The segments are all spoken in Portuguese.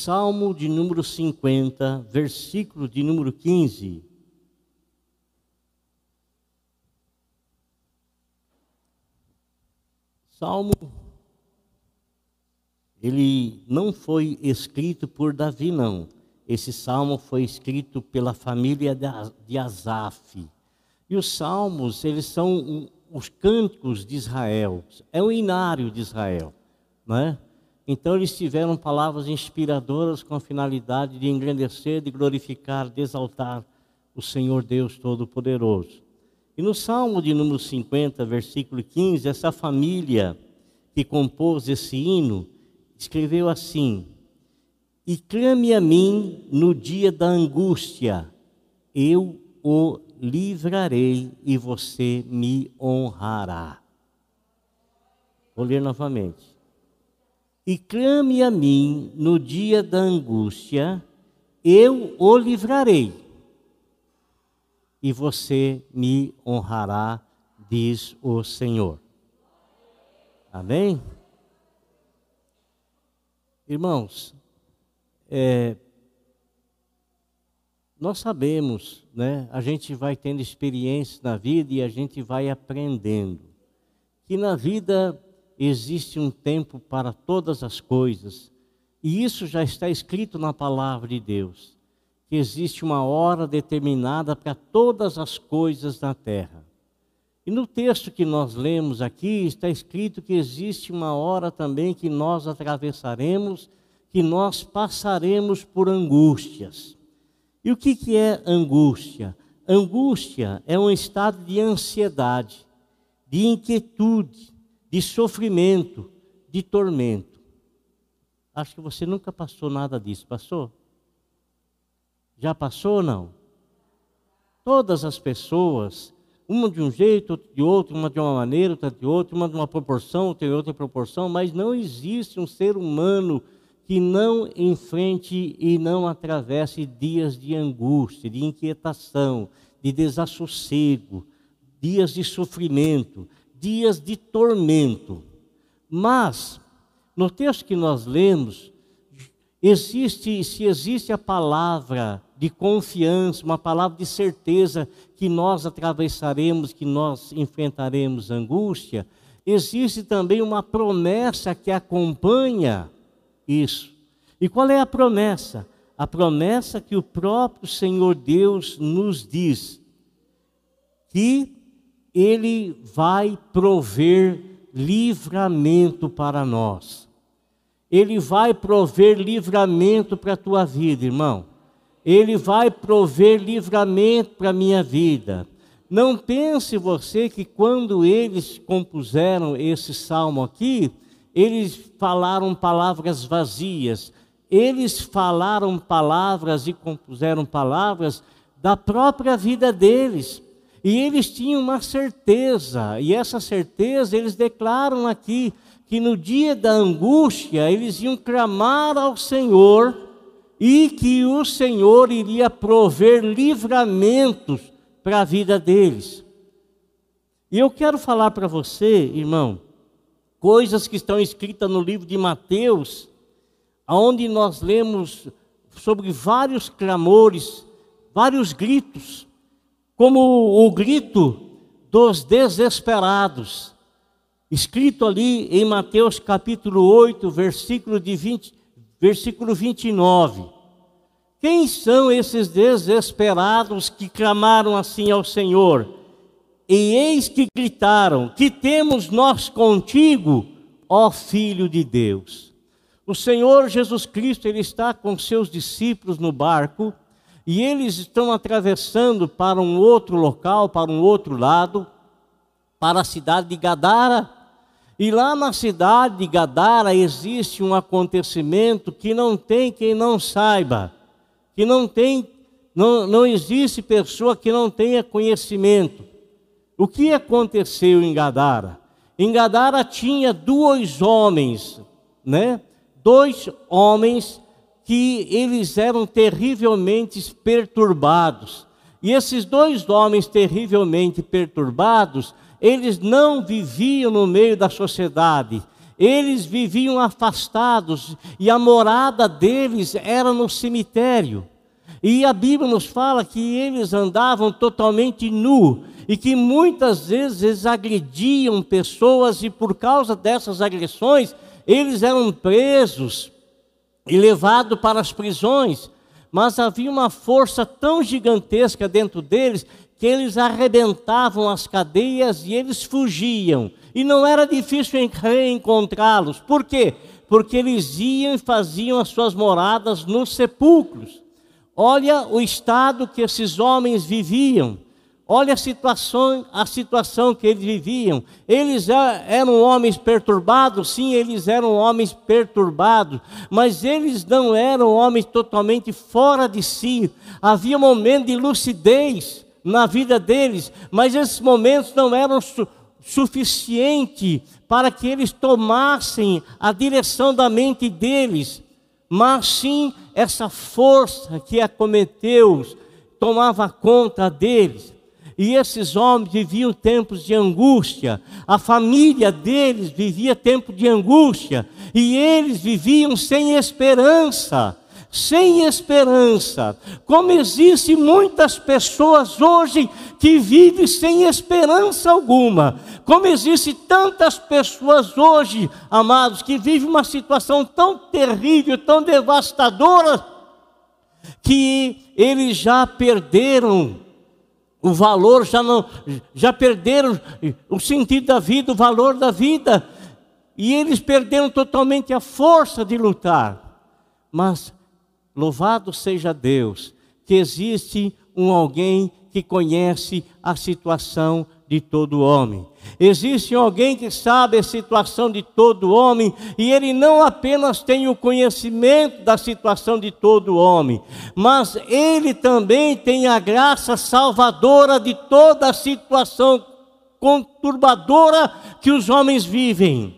Salmo de número 50, versículo de número 15. Salmo, ele não foi escrito por Davi, não. Esse salmo foi escrito pela família de Asaf. E os salmos, eles são os cânticos de Israel, é o inário de Israel, não é? Então eles tiveram palavras inspiradoras com a finalidade de engrandecer, de glorificar, de exaltar o Senhor Deus Todo-Poderoso. E no Salmo de número 50, versículo 15, essa família que compôs esse hino escreveu assim: E clame a mim no dia da angústia, eu o livrarei e você me honrará. Vou ler novamente. E clame a mim no dia da angústia, eu o livrarei e você me honrará, diz o Senhor. Amém? Irmãos, é, nós sabemos, né? A gente vai tendo experiências na vida e a gente vai aprendendo que na vida existe um tempo para todas as coisas, e isso já está escrito na palavra de Deus, que existe uma hora determinada para todas as coisas na terra. E no texto que nós lemos aqui está escrito que existe uma hora também que nós atravessaremos, que nós passaremos por angústias. E o que, que é angústia? Angústia é um estado de ansiedade, de inquietude, de sofrimento, de tormento. Acho que você nunca passou nada disso, passou? Já passou ou não? Todas as pessoas, uma de um jeito, outra de outro, uma de uma maneira, outra de outra, uma de uma proporção, outra de outra proporção, mas não existe um ser humano que não enfrente e não atravesse dias de angústia, de inquietação, de desassossego, dias de sofrimento, dias de tormento. Mas, no texto que nós lemos, existe, se existe a palavra de confiança, uma palavra de certeza que nós atravessaremos, que nós enfrentaremos angústia, existe também uma promessa que acompanha isso. E qual é a promessa? A promessa que o próprio Senhor Deus nos diz: que ele vai prover livramento para nós. Ele vai prover livramento para a tua vida, irmão. Ele vai prover livramento para a minha vida. Não pense você que quando eles compuseram esse salmo aqui, eles falaram palavras vazias. Eles falaram palavras e compuseram palavras da própria vida deles e eles tinham uma certeza, e essa certeza eles declaram aqui que no dia da angústia eles iam clamar ao Senhor e que o Senhor iria prover livramentos para a vida deles. E eu quero falar para você, irmão, coisas que estão escritas no livro de Mateus, onde nós lemos sobre vários clamores, vários gritos como o grito dos desesperados, escrito ali em Mateus capítulo 8, versículo, de 20, versículo 29. Quem são esses desesperados que clamaram assim ao Senhor? E eis que gritaram: Que temos nós contigo, ó Filho de Deus? O Senhor Jesus Cristo, ele está com seus discípulos no barco e eles estão atravessando para um outro local, para um outro lado, para a cidade de Gadara. E lá na cidade de Gadara existe um acontecimento que não tem quem não saiba, que não tem, não, não existe pessoa que não tenha conhecimento. O que aconteceu em Gadara? Em Gadara tinha dois homens, né? Dois homens que eles eram terrivelmente perturbados. E esses dois homens terrivelmente perturbados, eles não viviam no meio da sociedade, eles viviam afastados e a morada deles era no cemitério. E a Bíblia nos fala que eles andavam totalmente nu e que muitas vezes agrediam pessoas e por causa dessas agressões eles eram presos e levados para as prisões. Mas havia uma força tão gigantesca dentro deles que eles arrebentavam as cadeias e eles fugiam. E não era difícil reencontrá-los. Por quê? Porque eles iam e faziam as suas moradas nos sepulcros. Olha o estado que esses homens viviam. Olha a situação, a situação que eles viviam. Eles eram homens perturbados, sim, eles eram homens perturbados, mas eles não eram homens totalmente fora de si. Havia um momento de lucidez na vida deles, mas esses momentos não eram su suficiente para que eles tomassem a direção da mente deles, mas sim essa força que acometeu tomava conta deles. E esses homens viviam tempos de angústia, a família deles vivia tempo de angústia, e eles viviam sem esperança sem esperança. Como existem muitas pessoas hoje que vivem sem esperança alguma. Como existem tantas pessoas hoje, amados, que vivem uma situação tão terrível, tão devastadora, que eles já perderam o valor, já não, já perderam o sentido da vida, o valor da vida, e eles perderam totalmente a força de lutar. Mas Louvado seja Deus, que existe um alguém que conhece a situação de todo homem. Existe alguém que sabe a situação de todo homem e ele não apenas tem o conhecimento da situação de todo homem, mas ele também tem a graça salvadora de toda a situação conturbadora que os homens vivem.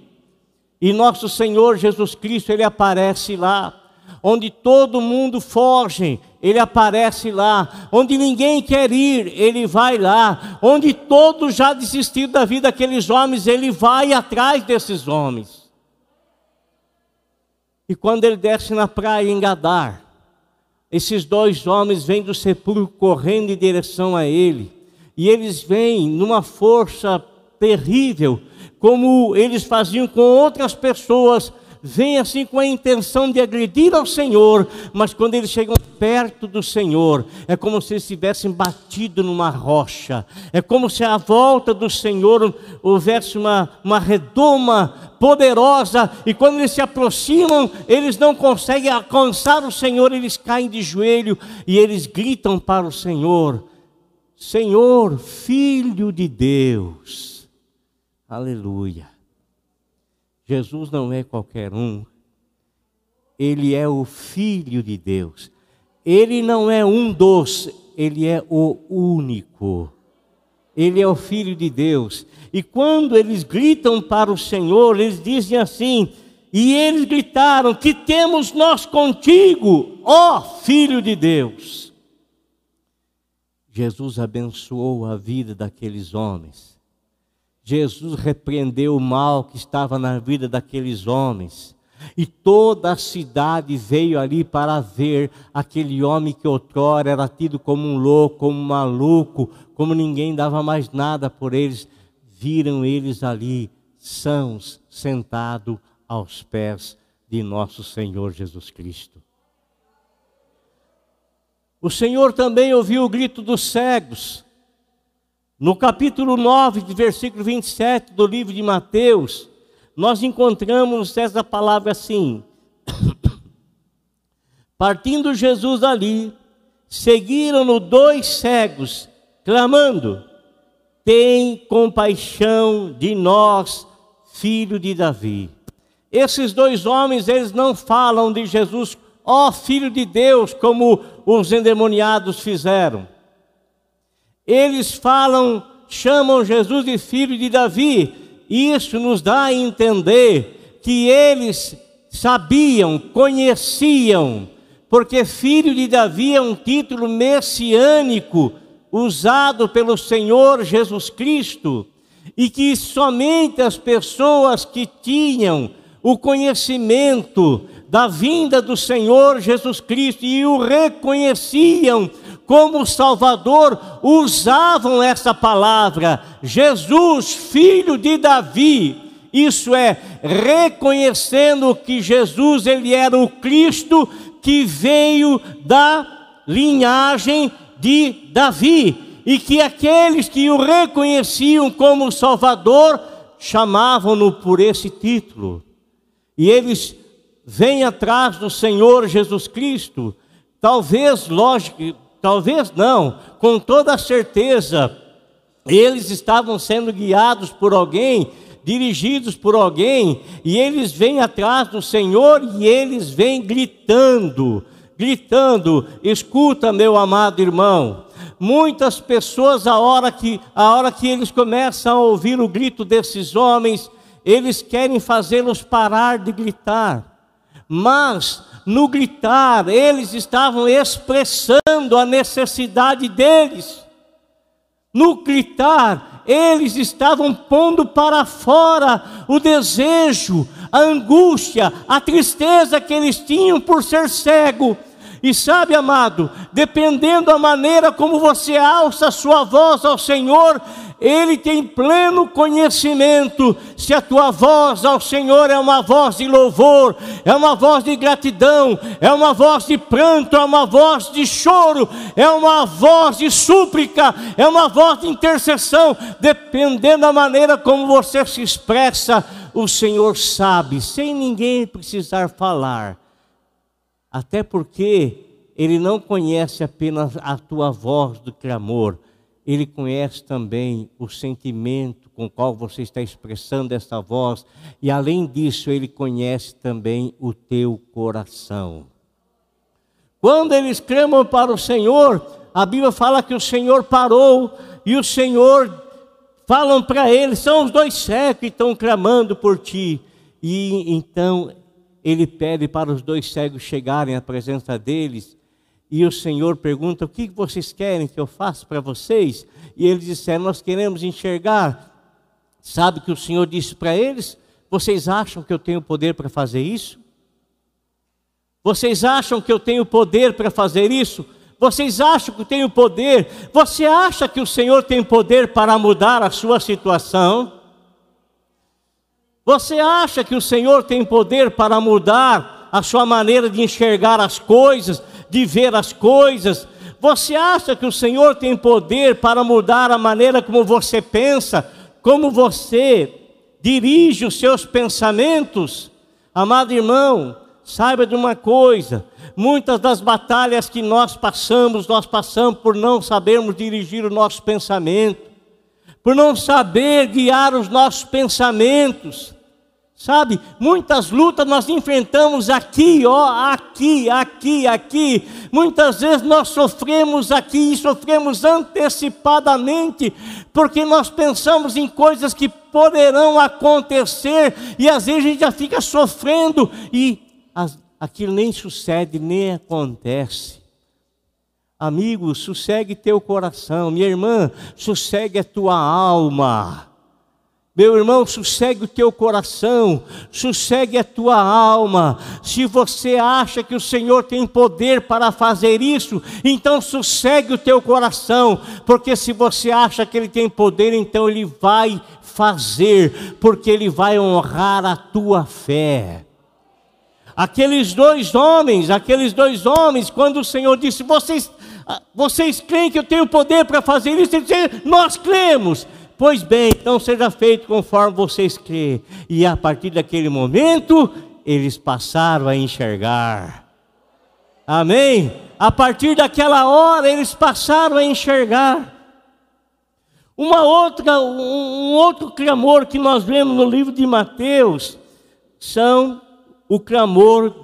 E nosso Senhor Jesus Cristo, ele aparece lá onde todo mundo foge, ele aparece lá. Onde ninguém quer ir, ele vai lá. Onde todos já desistiram da vida daqueles homens, ele vai atrás desses homens. E quando ele desce na praia em Gadar, esses dois homens vêm do sepulcro correndo em direção a ele. E eles vêm numa força terrível, como eles faziam com outras pessoas vêm assim com a intenção de agredir ao Senhor, mas quando eles chegam perto do Senhor, é como se eles tivessem batido numa rocha, é como se à volta do Senhor houvesse uma, uma redoma poderosa, e quando eles se aproximam, eles não conseguem alcançar o Senhor, eles caem de joelho e eles gritam para o Senhor: Senhor, Filho de Deus, aleluia. Jesus não é qualquer um, ele é o Filho de Deus. Ele não é um dos, ele é o único. Ele é o Filho de Deus. E quando eles gritam para o Senhor, eles dizem assim: e eles gritaram: Que temos nós contigo, ó Filho de Deus. Jesus abençoou a vida daqueles homens Jesus repreendeu o mal que estava na vida daqueles homens. E toda a cidade veio ali para ver aquele homem que outrora era tido como um louco, como um maluco, como ninguém dava mais nada por eles. Viram eles ali, sãos, sentados aos pés de nosso Senhor Jesus Cristo. O Senhor também ouviu o grito dos cegos no capítulo 9, de versículo 27 do livro de Mateus, nós encontramos essa palavra assim: Partindo Jesus dali, seguiram-no dois cegos, clamando: Tem compaixão de nós, filho de Davi. Esses dois homens, eles não falam de Jesus, ó oh, filho de Deus, como os endemoniados fizeram eles falam, chamam Jesus de filho de Davi. Isso nos dá a entender que eles sabiam, conheciam, porque filho de Davi é um título messiânico usado pelo Senhor Jesus Cristo, e que somente as pessoas que tinham o conhecimento da vinda do Senhor Jesus Cristo e o reconheciam como Salvador, usavam essa palavra, Jesus, filho de Davi. Isso é reconhecendo que Jesus ele era o Cristo que veio da linhagem de Davi e que aqueles que o reconheciam como Salvador chamavam-no por esse título. E eles vêm atrás do Senhor Jesus Cristo. Talvez, lógico, talvez não, com toda certeza, eles estavam sendo guiados por alguém, dirigidos por alguém, e eles vêm atrás do Senhor e eles vêm gritando, gritando: escuta, meu amado irmão, Muitas pessoas, a hora que, a hora que eles começam a ouvir o grito desses homens, eles querem fazê-los parar de gritar. Mas, no gritar, eles estavam expressando a necessidade deles. No gritar, eles estavam pondo para fora o desejo, a angústia, a tristeza que eles tinham por ser cego e sabe, amado, dependendo da maneira como você alça a sua voz ao Senhor, Ele tem pleno conhecimento. Se a tua voz ao Senhor é uma voz de louvor, é uma voz de gratidão, é uma voz de pranto, é uma voz de choro, é uma voz de súplica, é uma voz de intercessão, dependendo da maneira como você se expressa, o Senhor sabe, sem ninguém precisar falar. Até porque ele não conhece apenas a tua voz do clamor, ele conhece também o sentimento com o qual você está expressando essa voz, e além disso, ele conhece também o teu coração. Quando eles clamam para o Senhor, a Bíblia fala que o Senhor parou e o Senhor falam para ele, são os dois cegos que estão clamando por ti. E então ele pede para os dois cegos chegarem à presença deles, e o Senhor pergunta: O que vocês querem que eu faça para vocês? E eles disseram: Nós queremos enxergar. Sabe que o Senhor disse para eles: Vocês acham que eu tenho poder para fazer isso? Vocês acham que eu tenho poder para fazer isso? Vocês acham que eu tenho poder? Você acha que o Senhor tem poder para mudar a sua situação? Você acha que o Senhor tem poder para mudar a sua maneira de enxergar as coisas, de ver as coisas? Você acha que o Senhor tem poder para mudar a maneira como você pensa, como você dirige os seus pensamentos? Amado irmão, saiba de uma coisa: muitas das batalhas que nós passamos, nós passamos por não sabermos dirigir o nosso pensamento por não saber guiar os nossos pensamentos. Sabe, muitas lutas nós enfrentamos aqui, ó, aqui, aqui, aqui. Muitas vezes nós sofremos aqui e sofremos antecipadamente, porque nós pensamos em coisas que poderão acontecer e às vezes a gente já fica sofrendo e aquilo nem sucede, nem acontece. Amigo, sossegue teu coração. Minha irmã, sossegue a tua alma. Meu irmão, sossegue o teu coração, sossegue a tua alma. Se você acha que o Senhor tem poder para fazer isso, então sossegue o teu coração, porque se você acha que Ele tem poder, então Ele vai fazer, porque Ele vai honrar a tua fé. Aqueles dois homens, aqueles dois homens, quando o Senhor disse: Vocês ah, vocês creem que eu tenho poder para fazer isso? Ele disse, nós cremos. Pois bem, então seja feito conforme vocês creem. E a partir daquele momento, eles passaram a enxergar. Amém? A partir daquela hora, eles passaram a enxergar. Uma outra, um outro clamor que nós vemos no livro de Mateus são o clamor,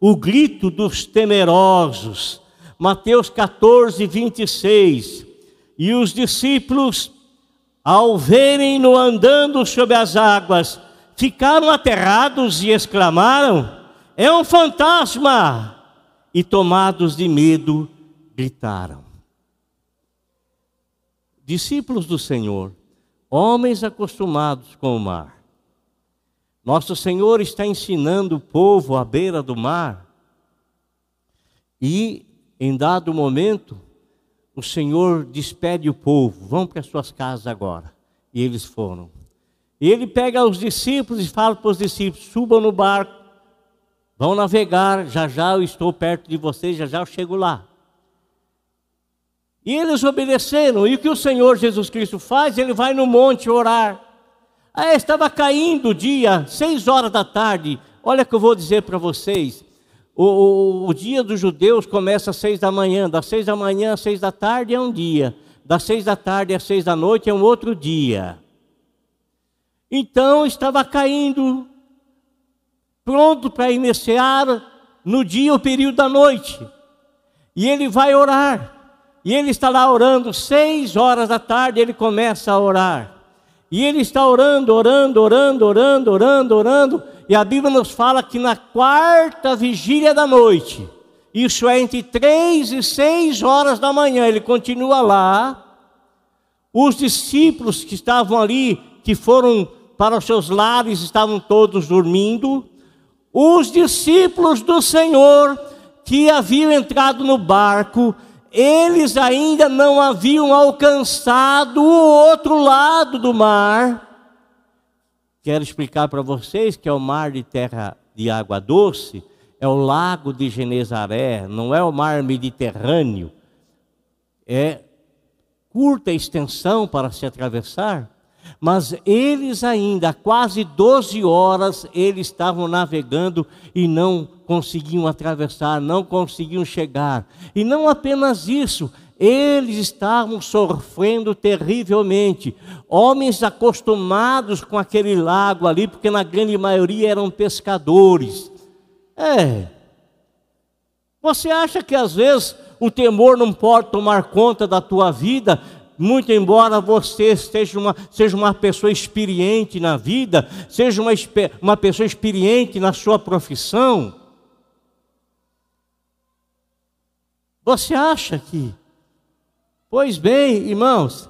o grito dos temerosos. Mateus 14, 26. E os discípulos, ao verem-no andando sobre as águas, ficaram aterrados e exclamaram: É um fantasma! E tomados de medo, gritaram. Discípulos do Senhor, homens acostumados com o mar, Nosso Senhor está ensinando o povo à beira do mar. E, em dado momento, o Senhor despede o povo: vão para suas casas agora. E eles foram. E ele pega os discípulos e fala para os discípulos: subam no barco, vão navegar, já já eu estou perto de vocês, já já eu chego lá. E eles obedeceram. E o que o Senhor Jesus Cristo faz? Ele vai no monte orar. Aí estava caindo o dia, seis horas da tarde. Olha o que eu vou dizer para vocês. O, o, o, dia dos judeus começa às seis da manhã. Das seis da manhã às seis da tarde é um dia. Das seis da tarde às seis da noite é um outro dia. Então estava caindo, pronto para iniciar no dia o período da noite. E ele vai orar. E ele está lá orando, seis horas da tarde ele começa a orar. E ele está orando, orando, orando, orando, orando, orando. E a Bíblia nos fala que na quarta vigília da noite, isso é entre três e seis horas da manhã, ele continua lá. Os discípulos que estavam ali, que foram para os seus lares, estavam todos dormindo. Os discípulos do Senhor que haviam entrado no barco eles ainda não haviam alcançado o outro lado do mar. Quero explicar para vocês que é o mar de terra de água doce, é o lago de Genezaré, não é o mar Mediterrâneo. É curta extensão para se atravessar, mas eles ainda, há quase 12 horas, eles estavam navegando e não conseguiam atravessar, não conseguiam chegar. E não apenas isso, eles estavam sofrendo terrivelmente. Homens acostumados com aquele lago ali, porque na grande maioria eram pescadores. É. Você acha que às vezes o temor não pode tomar conta da tua vida? muito embora você seja uma, seja uma pessoa experiente na vida, seja uma, uma pessoa experiente na sua profissão, Você acha que? Pois bem, irmãos,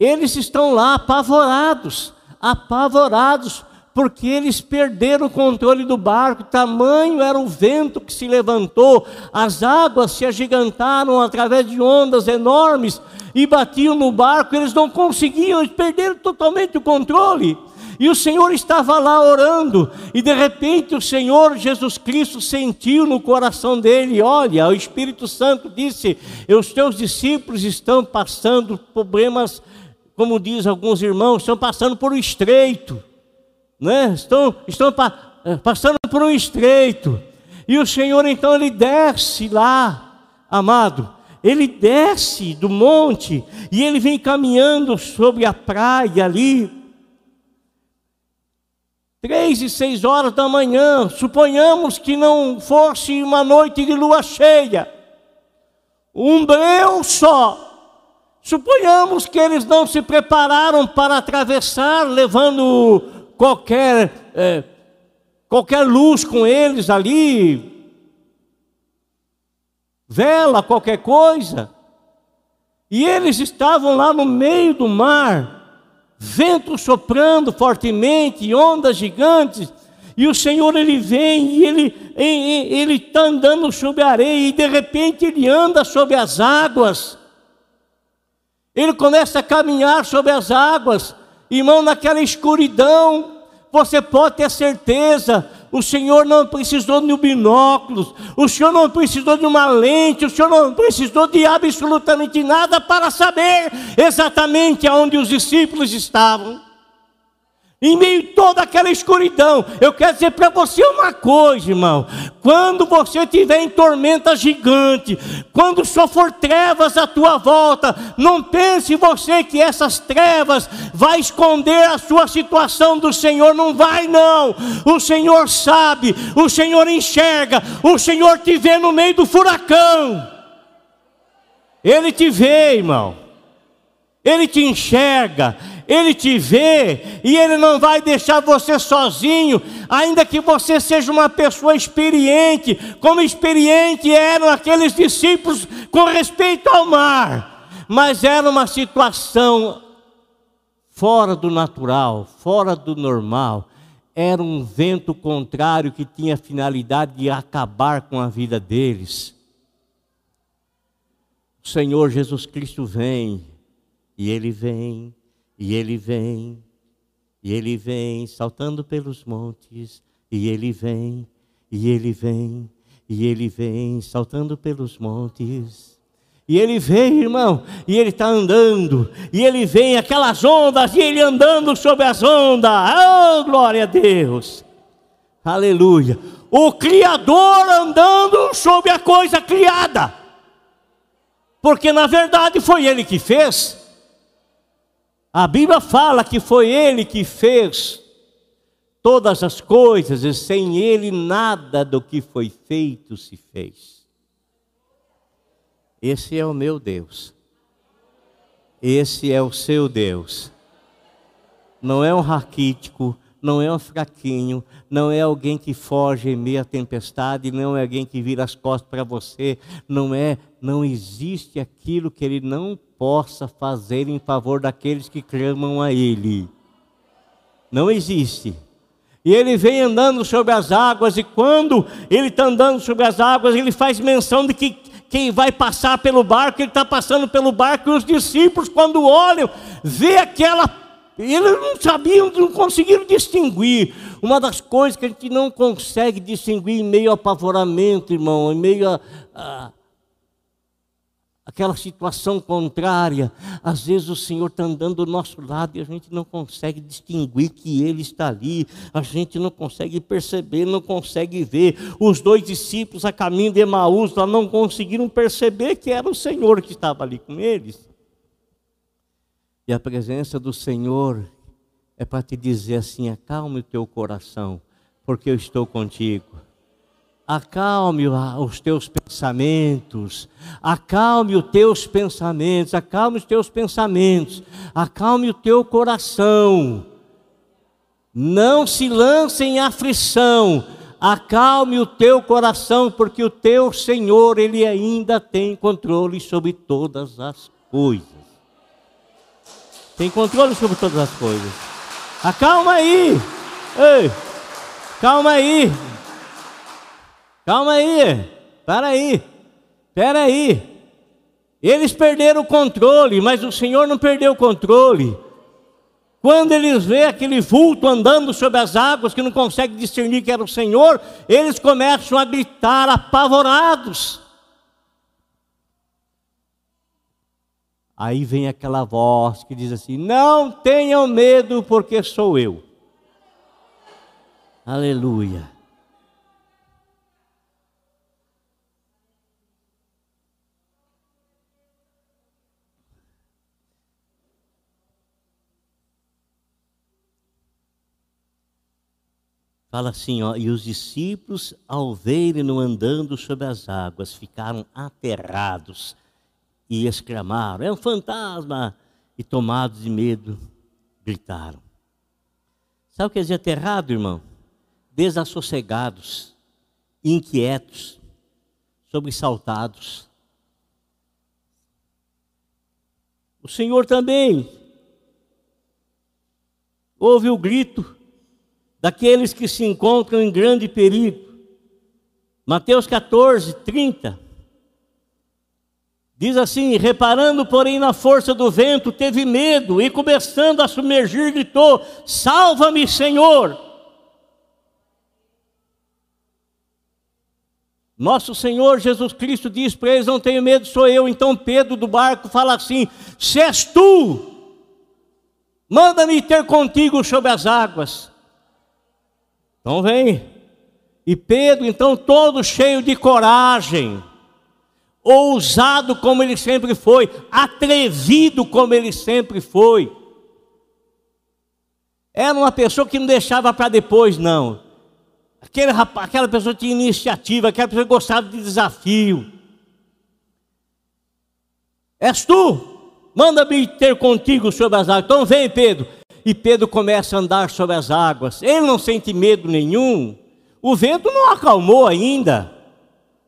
eles estão lá apavorados, apavorados, porque eles perderam o controle do barco, tamanho era o vento que se levantou, as águas se agigantaram através de ondas enormes e batiam no barco, eles não conseguiam, eles perderam totalmente o controle. E o Senhor estava lá orando, e de repente o Senhor Jesus Cristo sentiu no coração dele: Olha, o Espírito Santo disse: Os teus discípulos estão passando problemas, como diz alguns irmãos, estão passando por um estreito, né? estão, estão pa, eh, passando por um estreito. E o Senhor então ele desce lá, amado, ele desce do monte e ele vem caminhando sobre a praia ali, três e seis horas da manhã, suponhamos que não fosse uma noite de lua cheia, um breu só. Suponhamos que eles não se prepararam para atravessar, levando qualquer, é, qualquer luz com eles ali, vela, qualquer coisa. E eles estavam lá no meio do mar, vento soprando fortemente, ondas gigantes, e o Senhor ele vem e ele está andando sobre a areia e de repente ele anda sobre as águas. Ele começa a caminhar sobre as águas, irmão, naquela escuridão, você pode ter certeza, o Senhor não precisou de um binóculos, o Senhor não precisou de uma lente, o Senhor não precisou de absolutamente nada para saber exatamente aonde os discípulos estavam. Em meio a toda aquela escuridão, eu quero dizer para você uma coisa, irmão. Quando você estiver em tormenta gigante, quando só for trevas à tua volta, não pense você que essas trevas vai esconder a sua situação do Senhor, não vai não. O Senhor sabe, o Senhor enxerga, o Senhor te vê no meio do furacão. Ele te vê, irmão. Ele te enxerga, ele te vê e Ele não vai deixar você sozinho, ainda que você seja uma pessoa experiente, como experiente eram aqueles discípulos com respeito ao mar, mas era uma situação fora do natural, fora do normal. Era um vento contrário que tinha a finalidade de acabar com a vida deles. O Senhor Jesus Cristo vem, e ele vem, e ele vem, e ele vem saltando pelos montes, e ele vem, e ele vem, e ele vem saltando pelos montes. E ele vem, irmão, e ele está andando, e ele vem aquelas ondas, e ele andando sobre as ondas. Oh, glória a Deus! Aleluia! O Criador andando sobre a coisa criada, porque na verdade foi ele que fez. A Bíblia fala que foi ele que fez todas as coisas, e sem ele nada do que foi feito se fez. Esse é o meu Deus. Esse é o seu Deus. Não é um raquítico, não é um fraquinho, não é alguém que foge em meia tempestade, não é alguém que vira as costas para você, não é, não existe aquilo que ele não possa fazer em favor daqueles que clamam a ele. Não existe. E ele vem andando sobre as águas, e quando ele está andando sobre as águas, ele faz menção de que quem vai passar pelo barco, ele está passando pelo barco, e os discípulos, quando olham, vê aquela. Eles não sabiam, não conseguiram distinguir. Uma das coisas que a gente não consegue distinguir em meio ao apavoramento, irmão, em meio a, a aquela situação contrária. Às vezes o Senhor está andando do nosso lado e a gente não consegue distinguir que Ele está ali, a gente não consegue perceber, não consegue ver. Os dois discípulos a caminho de Emaús lá não conseguiram perceber que era o Senhor que estava ali com eles. E a presença do Senhor é para te dizer assim: acalme o teu coração, porque eu estou contigo acalme os teus pensamentos, acalme os teus pensamentos, acalme os teus pensamentos, acalme o teu coração. Não se lance em aflição, acalme o teu coração, porque o teu Senhor, Ele ainda tem controle sobre todas as coisas. Tem controle sobre todas as coisas. Acalma aí, ei, calma aí, Calma aí, para aí, espera aí. Eles perderam o controle, mas o Senhor não perdeu o controle. Quando eles vê aquele vulto andando sobre as águas, que não consegue discernir que era o Senhor, eles começam a gritar apavorados. Aí vem aquela voz que diz assim: Não tenham medo, porque sou eu. Aleluia. Fala assim, ó, e os discípulos, ao verem-no andando sobre as águas, ficaram aterrados e exclamaram: É um fantasma! E tomados de medo, gritaram. Sabe o que quer dizer aterrado, irmão? Desassossegados, inquietos, sobressaltados. O Senhor também ouve o grito daqueles que se encontram em grande perigo. Mateus 14, 30. Diz assim: reparando, porém, na força do vento, teve medo e, começando a submergir, gritou: Salva-me, Senhor! Nosso Senhor Jesus Cristo diz para eles: Não tenho medo, sou eu. Então Pedro do barco fala assim: Se és tu, manda-me ter contigo sobre as águas. Então vem. E Pedro, então, todo cheio de coragem, ousado como ele sempre foi, atrevido como ele sempre foi. Era uma pessoa que não deixava para depois, não. Aquele rapaz, aquela pessoa tinha iniciativa, aquela pessoa gostava de desafio. És tu? Manda-me ter contigo sobre as águas. Então vem, Pedro e Pedro começa a andar sobre as águas. Ele não sente medo nenhum. O vento não acalmou ainda.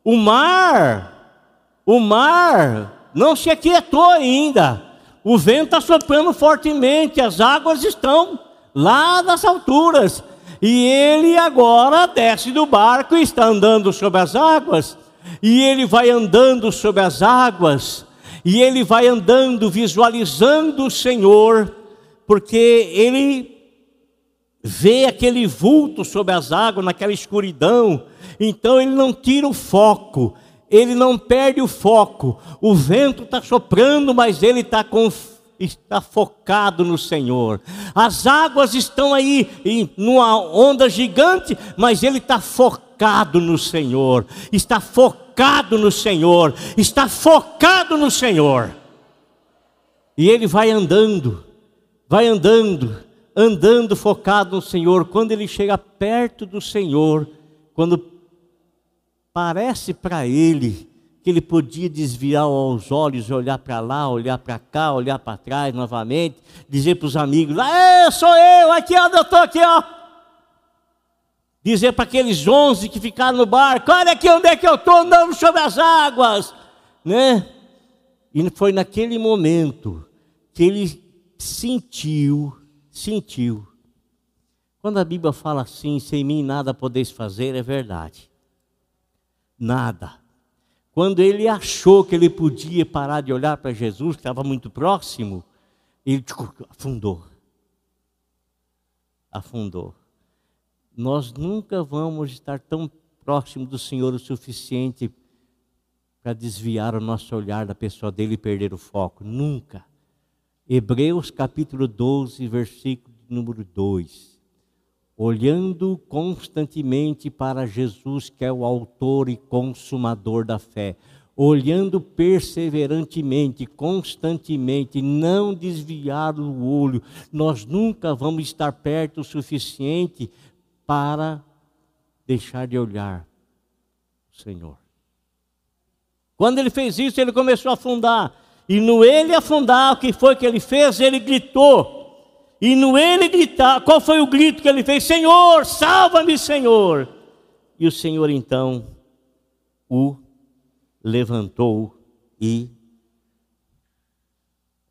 O mar, o mar não se aquietou ainda. O vento está soprando fortemente, as águas estão lá nas alturas. E ele agora desce do barco e está andando sobre as águas. E ele vai andando sobre as águas. E ele vai andando visualizando o Senhor, porque ele vê aquele vulto sobre as águas, naquela escuridão. Então ele não tira o foco ele não perde o foco. O vento está soprando, mas ele está está focado no Senhor. As águas estão aí em numa onda gigante, mas ele está focado no Senhor. Está focado no Senhor. Está focado no Senhor. E ele vai andando, vai andando, andando focado no Senhor. Quando ele chega perto do Senhor, quando Parece para ele que ele podia desviar os olhos, olhar para lá, olhar para cá, olhar para trás novamente, dizer para os amigos: lá, sou eu, aqui onde eu estou, aqui ó. Dizer para aqueles onze que ficaram no barco: olha aqui onde é que eu estou andando sobre as águas, né? E foi naquele momento que ele sentiu, sentiu. Quando a Bíblia fala assim, sem mim nada podeis fazer, é verdade nada. Quando ele achou que ele podia parar de olhar para Jesus, que estava muito próximo, ele afundou. Afundou. Nós nunca vamos estar tão próximo do Senhor o suficiente para desviar o nosso olhar da pessoa dele e perder o foco. Nunca. Hebreus capítulo 12, versículo número 2 olhando constantemente para Jesus, que é o autor e consumador da fé, olhando perseverantemente, constantemente, não desviar o olho. Nós nunca vamos estar perto o suficiente para deixar de olhar o Senhor. Quando ele fez isso, ele começou a afundar. E no ele afundar, o que foi que ele fez? Ele gritou. E no ele gritar, qual foi o grito que ele fez? Senhor, salva-me, Senhor. E o Senhor então o levantou e.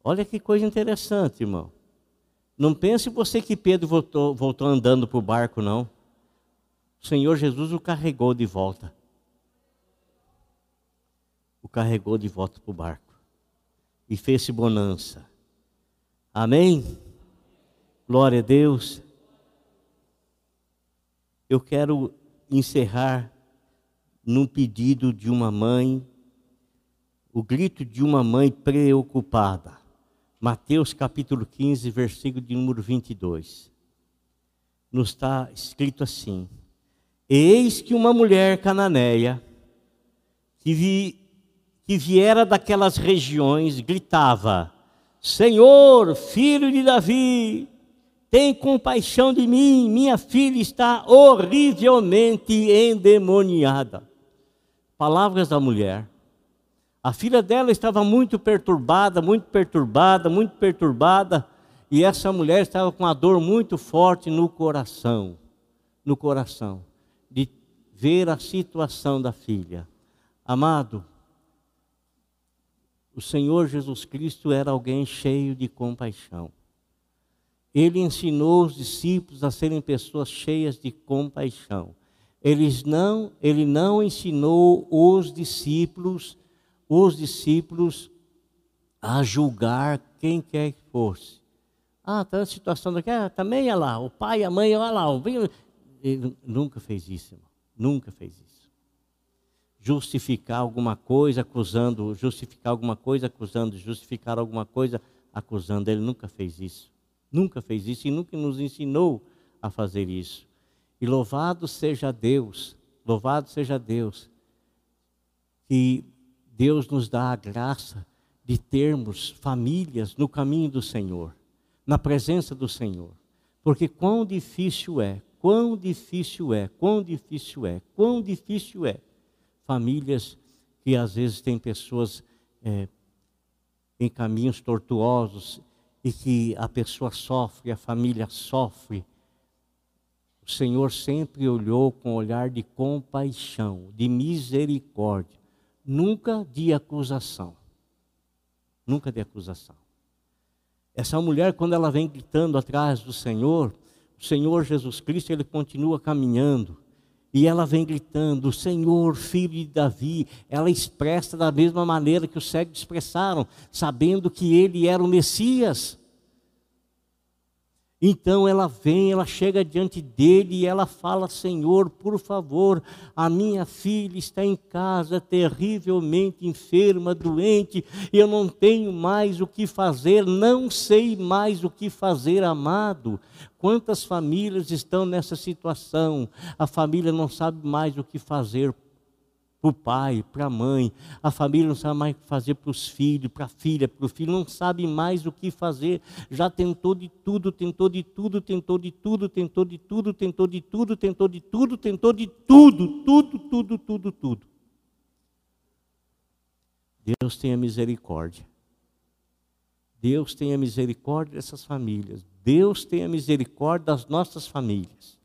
Olha que coisa interessante, irmão. Não pense você que Pedro voltou, voltou andando para o barco, não. O Senhor Jesus o carregou de volta. O carregou de volta para o barco. E fez-se bonança. Amém? Glória a Deus. Eu quero encerrar num pedido de uma mãe, o grito de uma mãe preocupada. Mateus capítulo 15, versículo de número 22. Nos está escrito assim: Eis que uma mulher cananeia, que, vi, que viera daquelas regiões, gritava: Senhor, filho de Davi, tem compaixão de mim, minha filha está horrivelmente endemoniada. Palavras da mulher. A filha dela estava muito perturbada, muito perturbada, muito perturbada, e essa mulher estava com uma dor muito forte no coração, no coração, de ver a situação da filha. Amado, o Senhor Jesus Cristo era alguém cheio de compaixão. Ele ensinou os discípulos a serem pessoas cheias de compaixão. Eles não, ele não ensinou os discípulos, os discípulos a julgar quem quer que fosse. Ah, está na situação daqui, ah, também é lá, o pai, a mãe, olha lá. Ele nunca fez isso, irmão. Nunca fez isso. Justificar alguma coisa acusando, justificar alguma coisa acusando, justificar alguma coisa acusando. Ele nunca fez isso. Nunca fez isso e nunca nos ensinou a fazer isso. E louvado seja Deus, louvado seja Deus, que Deus nos dá a graça de termos famílias no caminho do Senhor, na presença do Senhor. Porque quão difícil é, quão difícil é, quão difícil é, quão difícil é. Famílias que às vezes têm pessoas é, em caminhos tortuosos, e que a pessoa sofre, a família sofre, o Senhor sempre olhou com olhar de compaixão, de misericórdia, nunca de acusação. Nunca de acusação. Essa mulher, quando ela vem gritando atrás do Senhor, o Senhor Jesus Cristo, ele continua caminhando. E ela vem gritando: Senhor, filho de Davi. Ela expressa da mesma maneira que os cegos expressaram, sabendo que ele era o Messias. Então ela vem, ela chega diante dele e ela fala: Senhor, por favor, a minha filha está em casa, terrivelmente enferma, doente, eu não tenho mais o que fazer, não sei mais o que fazer, amado. Quantas famílias estão nessa situação? A família não sabe mais o que fazer para o pai, para a mãe. A família não sabe mais o que fazer para os filhos, para a filha, para o filho, não sabe mais o que fazer. Já tentou de tudo, tentou de tudo, tentou de tudo, tentou de tudo, tentou de tudo, tentou de tudo, tentou de tudo, tudo, tudo, tudo, tudo. Deus tenha misericórdia. Deus tenha misericórdia dessas famílias. Deus tenha misericórdia das nossas famílias.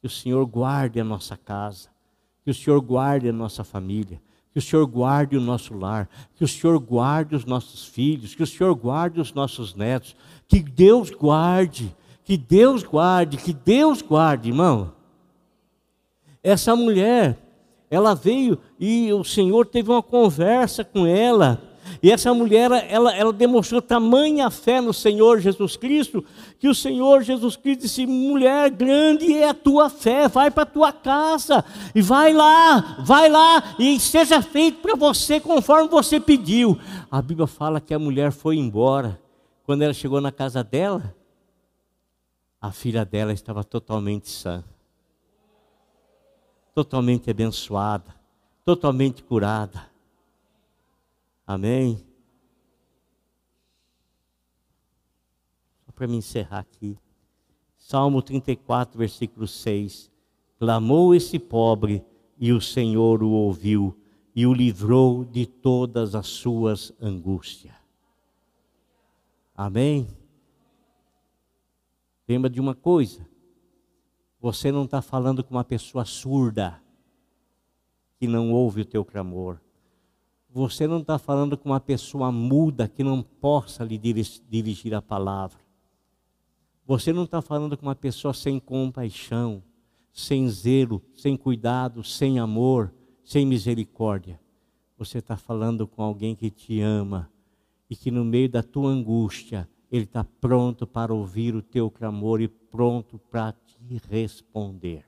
Que o Senhor guarde a nossa casa que o Senhor guarde a nossa família, que o Senhor guarde o nosso lar, que o Senhor guarde os nossos filhos, que o Senhor guarde os nossos netos, que Deus guarde, que Deus guarde, que Deus guarde, irmão. Essa mulher, ela veio e o Senhor teve uma conversa com ela e essa mulher, ela, ela demonstrou tamanha fé no Senhor Jesus Cristo, que o Senhor Jesus Cristo disse: mulher, grande é a tua fé, vai para a tua casa, e vai lá, vai lá, e seja feito para você conforme você pediu. A Bíblia fala que a mulher foi embora. Quando ela chegou na casa dela, a filha dela estava totalmente sã, totalmente abençoada, totalmente curada. Amém? Só para me encerrar aqui. Salmo 34, versículo 6. Clamou esse pobre e o Senhor o ouviu e o livrou de todas as suas angústias. Amém? Lembra de uma coisa: você não está falando com uma pessoa surda que não ouve o teu clamor. Você não está falando com uma pessoa muda que não possa lhe dirigir a palavra. Você não está falando com uma pessoa sem compaixão, sem zelo, sem cuidado, sem amor, sem misericórdia. Você está falando com alguém que te ama e que no meio da tua angústia, ele está pronto para ouvir o teu clamor e pronto para te responder.